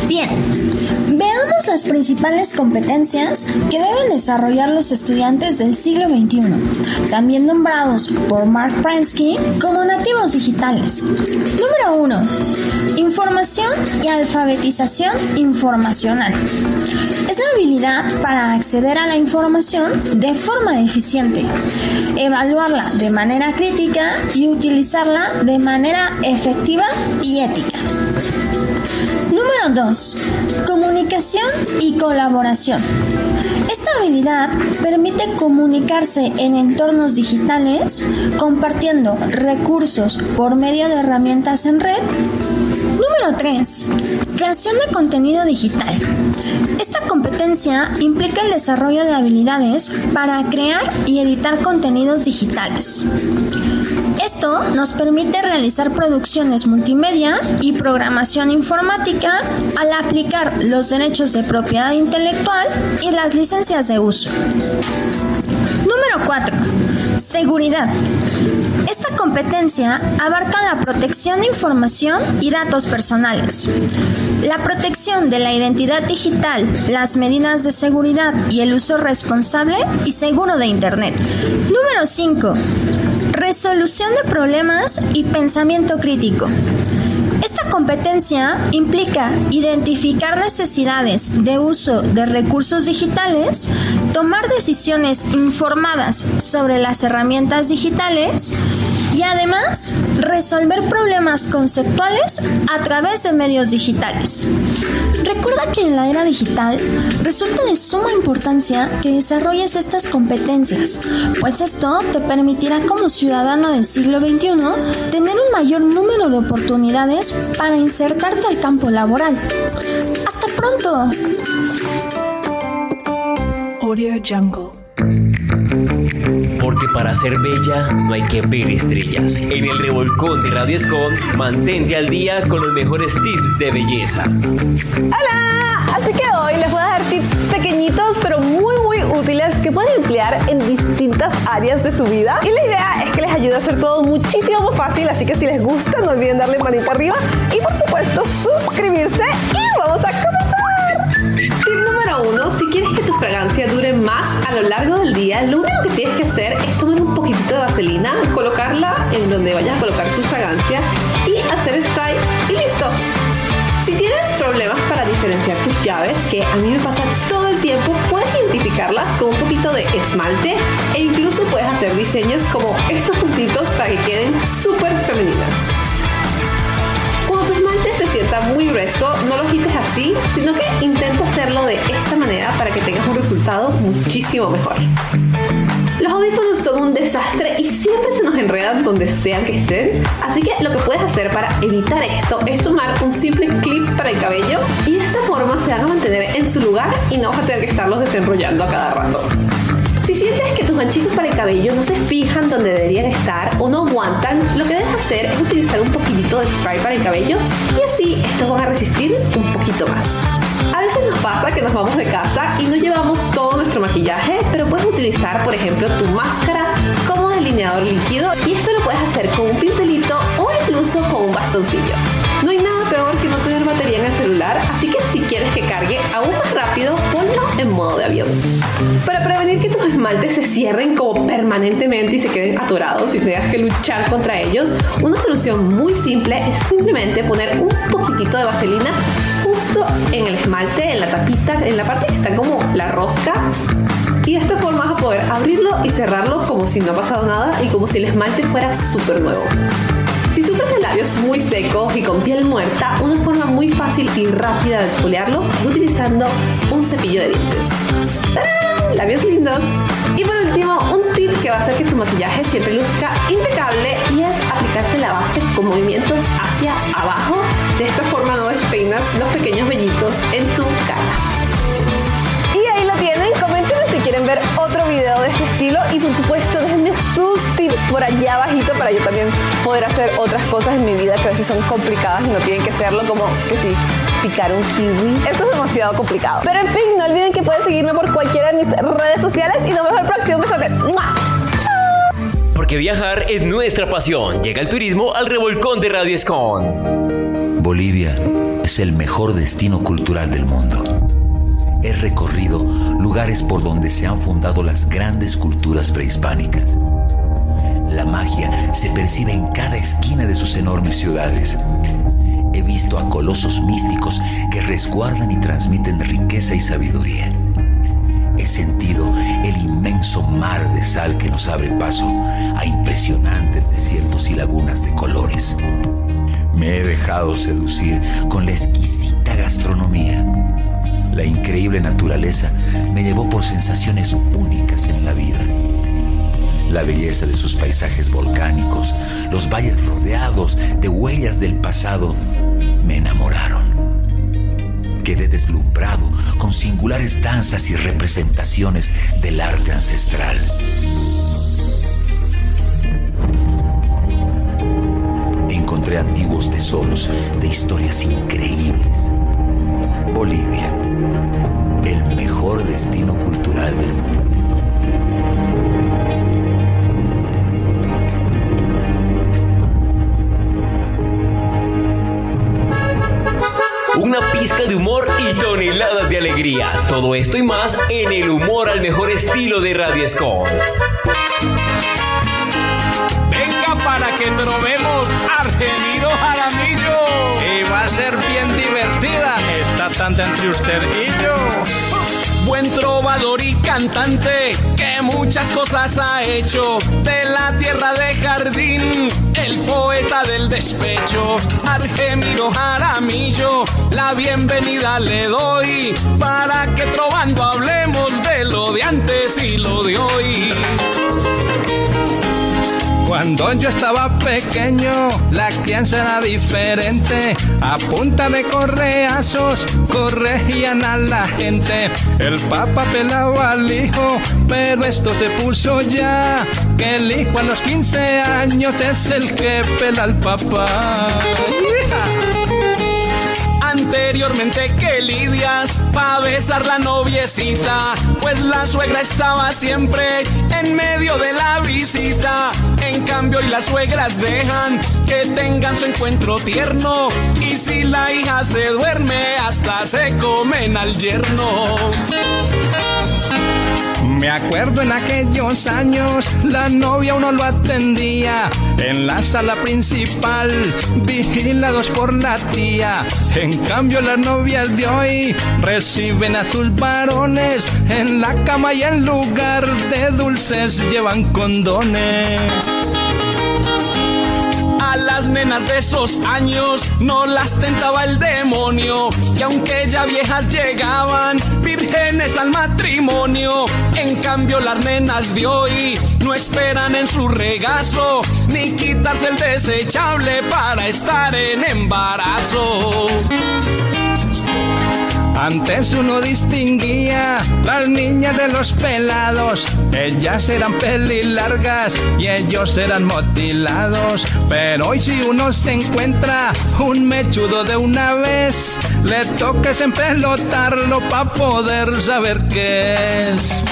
Bien, veamos las principales competencias que deben desarrollar los estudiantes del siglo XXI, también nombrados por Mark Prensky como nativos digitales. Número 1. Información y alfabetización informacional. Es la habilidad para acceder a la información de forma eficiente, evaluarla de manera crítica y utilizarla de manera efectiva y ética. Número 2. Comunicación y colaboración. Esta habilidad permite comunicarse en entornos digitales compartiendo recursos por medio de herramientas en red. Número 3. Creación de contenido digital. Esta competencia implica el desarrollo de habilidades para crear y editar contenidos digitales. Esto nos permite realizar producciones multimedia y programación informática al aplicar los derechos de propiedad intelectual y las licencias de uso. Número 4. Seguridad. Competencia abarca la protección de información y datos personales, la protección de la identidad digital, las medidas de seguridad y el uso responsable y seguro de Internet. Número 5. Resolución de problemas y pensamiento crítico. Esta competencia implica identificar necesidades de uso de recursos digitales, tomar decisiones informadas sobre las herramientas digitales además resolver problemas conceptuales a través de medios digitales. Recuerda que en la era digital resulta de suma importancia que desarrolles estas competencias, pues esto te permitirá como ciudadano del siglo XXI tener un mayor número de oportunidades para insertarte al campo laboral. ¡Hasta pronto! Audio Jungle. Para ser bella no hay que ver estrellas. En el revolcón de Radio Escon, mantente al día con los mejores tips de belleza. ¡Hola! Así que hoy les voy a dar tips pequeñitos pero muy muy útiles que pueden emplear en distintas áreas de su vida. Y la idea es que les ayude a hacer todo muchísimo más fácil, así que si les gusta no olviden darle manita arriba y por supuesto suscribirse y vamos a comenzar. Tip número uno, si quieres que fragancia dure más a lo largo del día, lo único que tienes que hacer es tomar un poquitito de vaselina, colocarla en donde vayas a colocar tu fragancia y hacer spray y listo. Si tienes problemas para diferenciar tus llaves, que a mí me pasa todo el tiempo, puedes identificarlas con un poquito de esmalte e incluso puedes hacer diseños como estos puntitos para que queden súper femeninas. Muy grueso, no lo quites así, sino que intenta hacerlo de esta manera para que tengas un resultado muchísimo mejor. Los audífonos son un desastre y siempre se nos enredan donde sea que estén. Así que lo que puedes hacer para evitar esto es tomar un simple clip para el cabello y de esta forma se van a mantener en su lugar y no vas a tener que estarlos desenrollando a cada rato. Si sientes que tus manchitos para el cabello no se fijan donde deberían estar o no aguantan, lo que debes hacer es utilizar un poquitito de spray para el cabello y así estos van a resistir un poquito más. A veces nos pasa que nos vamos de casa y no llevamos todo nuestro maquillaje, pero puedes utilizar, por ejemplo, tu máscara como delineador líquido y esto lo puedes hacer con un pincelito o incluso con un bastoncillo. No hay nada peor que no tener batería en el celular, así que si quieres que cargue aún más rápido, ponlo en modo de avión. Para prevenir que tus esmaltes se cierren como permanentemente y se queden atorados y tengas que luchar contra ellos, una solución muy simple es simplemente poner un poquitito de vaselina justo en el esmalte, en la tapita, en la parte que está como la rosca. Y de esta forma vas a poder abrirlo y cerrarlo como si no ha pasado nada y como si el esmalte fuera súper nuevo. Si sufres de labios muy secos y con piel muerta, una forma muy fácil y rápida de exfoliarlos es utilizando un cepillo de dientes. Labios lindos. Y por último, un tip que va a hacer que tu maquillaje siempre luzca impecable y es aplicarte la base con movimientos hacia abajo. De esta forma no despeinas los pequeños vellitos en tu cara. Y ahí lo tienen, coméntenme si quieren ver otro video de este estilo y por supuesto déjenme sus tips por allá abajito para yo también poder hacer otras cosas en mi vida que a veces son complicadas y no tienen que serlo como que si picar un kiwi. Esto es demasiado complicado. Pero en fin, no olviden que pueden seguirme por cualquiera de mis redes sociales y nos vemos el próximo besote. Porque viajar es nuestra pasión. Llega el turismo al revolcón de Radio Escon. Bolivia es el mejor destino cultural del mundo. He recorrido lugares por donde se han fundado las grandes culturas prehispánicas. La magia se percibe en cada esquina de sus enormes ciudades. He visto a colosos místicos que resguardan y transmiten riqueza y sabiduría. He sentido el inmenso mar de sal que nos abre paso a impresionantes desiertos y lagunas de colores. Me he dejado seducir con la exquisita gastronomía. La increíble naturaleza me llevó por sensaciones únicas en la vida. La belleza de sus paisajes volcánicos, los valles rodeados de huellas del pasado, me enamoraron. Quedé deslumbrado con singulares danzas y representaciones del arte ancestral. Encontré antiguos tesoros de historias increíbles. Bolivia, el mejor destino cultural del mundo. Una pizca de humor y toneladas de alegría. Todo esto y más en el humor al mejor estilo de Radio Escon. Venga para que probemos Argelino Jaramillo. Y va a ser bien divertida esta tanda entre usted y yo. Buen trovador y cantante que muchas cosas ha hecho de la tierra de jardín, el poeta del despecho, Argemiro Jaramillo, la bienvenida le doy para que trovando hablemos de lo de antes y lo de hoy. Cuando yo estaba pequeño, la crianza era diferente. A punta de correazos, corregían a la gente. El papa pelaba al hijo, pero esto se puso ya. Que el hijo a los 15 años es el que pela al papá. Anteriormente que lidias pa' besar la noviecita, pues la suegra estaba siempre en medio de la visita. En cambio, y las suegras dejan que tengan su encuentro tierno. Y si la hija se duerme, hasta se comen al yerno. Me acuerdo en aquellos años, la novia uno lo atendía en la sala principal, vigilados por la tía. En cambio, las novias de hoy reciben a sus varones en la cama y en lugar de dulces llevan condones. Las nenas de esos años no las tentaba el demonio. Y aunque ya viejas llegaban, vírgenes al matrimonio. En cambio, las nenas de hoy no esperan en su regazo, ni quitarse el desechable para estar en embarazo. Antes uno distinguía las niñas de los pelados. Ellas eran pelilargas y ellos eran motilados. Pero hoy si uno se encuentra un mechudo de una vez, le toca empelotarlo para poder saber qué es.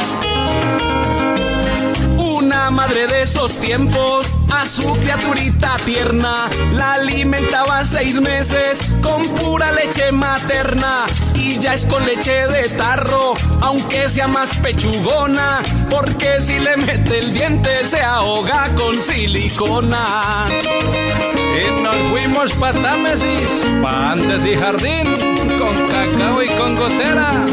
La madre de esos tiempos a su criaturita tierna la alimentaba seis meses con pura leche materna y ya es con leche de tarro, aunque sea más pechugona, porque si le mete el diente se ahoga con silicona. Y nos fuimos pa' Támesis, pa' Andes y Jardín, con cacao y con gotera.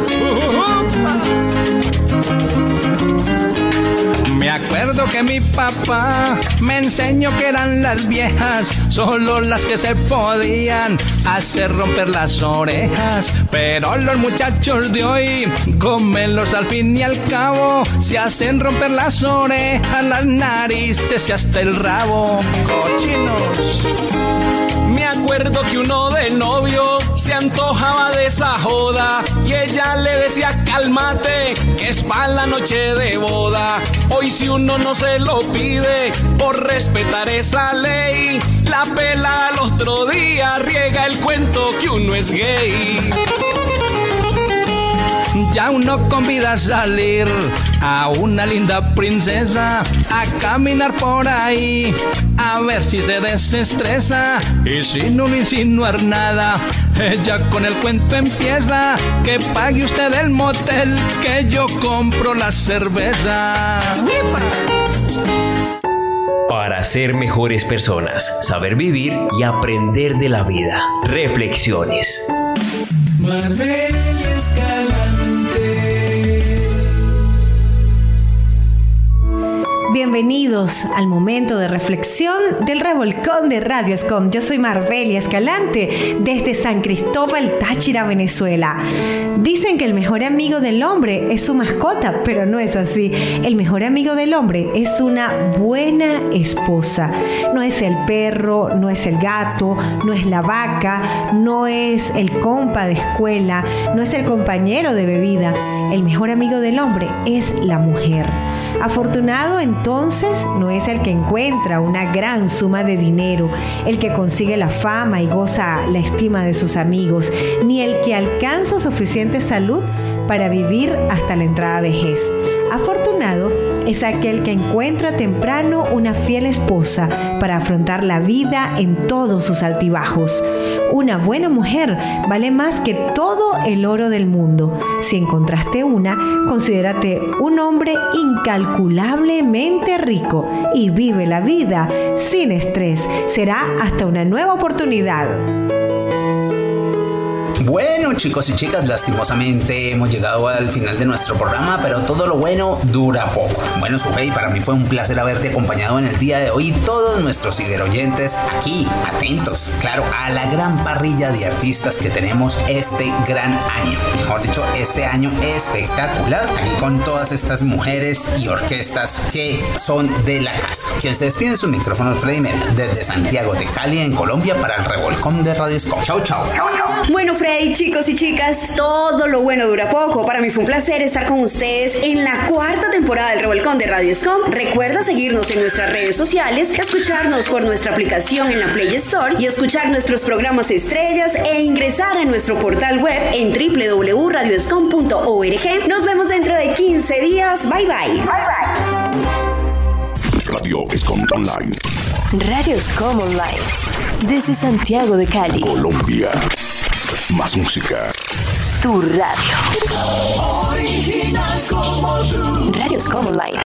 Me acuerdo que mi papá me enseñó que eran las viejas, solo las que se podían hacer romper las orejas. Pero los muchachos de hoy, gómelos al fin y al cabo, se hacen romper las orejas, las narices y hasta el rabo. Cochinos. Me acuerdo que uno de novio se antojaba de esa joda y ella le decía cálmate que es para la noche de boda. Hoy si uno no se lo pide por respetar esa ley, la pela al otro día riega el cuento que uno es gay. Ya uno convida a salir a una linda princesa a caminar por ahí a ver si se desestresa y sin no insinuar nada ella con el cuento empieza que pague usted el motel que yo compro la cerveza. Para ser mejores personas, saber vivir y aprender de la vida. Reflexiones. Marvel Escalante. Bienvenidos al momento de reflexión del revolcón de Radio Escom. Yo soy Marbelia Escalante desde San Cristóbal, Táchira, Venezuela. Dicen que el mejor amigo del hombre es su mascota, pero no es así. El mejor amigo del hombre es una buena esposa. No es el perro, no es el gato, no es la vaca, no es el compa de escuela, no es el compañero de bebida. El mejor amigo del hombre es la mujer. Afortunado entonces no es el que encuentra una gran suma de dinero, el que consigue la fama y goza la estima de sus amigos, ni el que alcanza suficiente salud para vivir hasta la entrada vejez. Afortunado es aquel que encuentra temprano una fiel esposa para afrontar la vida en todos sus altibajos. Una buena mujer vale más que todo el oro del mundo. Si encontraste una, considérate un hombre incalculablemente rico y vive la vida sin estrés. Será hasta una nueva oportunidad. Bueno chicos y chicas, lastimosamente hemos llegado al final de nuestro programa, pero todo lo bueno dura poco. Bueno, Sujei, para mí fue un placer haberte acompañado en el día de hoy todos nuestros ciberoyentes aquí, atentos, claro, a la gran parrilla de artistas que tenemos este gran año. Mejor dicho, este año espectacular, aquí con todas estas mujeres y orquestas que son de la casa. Quien se despide su micrófono Freddy Mera, desde Santiago de Cali, en Colombia, para el Revolcón de Radio Scope. Chau, chau. Bueno, Freddy, chicos y chicas, todo lo bueno dura poco. Para mí fue un placer estar con ustedes en la cuarta temporada del Revolcón de Radio Scom. Recuerda seguirnos en nuestras redes sociales, escucharnos por nuestra aplicación en la Play Store y escuchar nuestros programas estrellas e ingresar a nuestro portal web en www.radioscom.org. Nos vemos dentro de 15 días. Bye bye. Bye bye. Radio Escom Online. Radio Scom Online. Desde Santiago de Cali. Colombia. Más música. Tu radio. Original como tú. Radio Scom Online.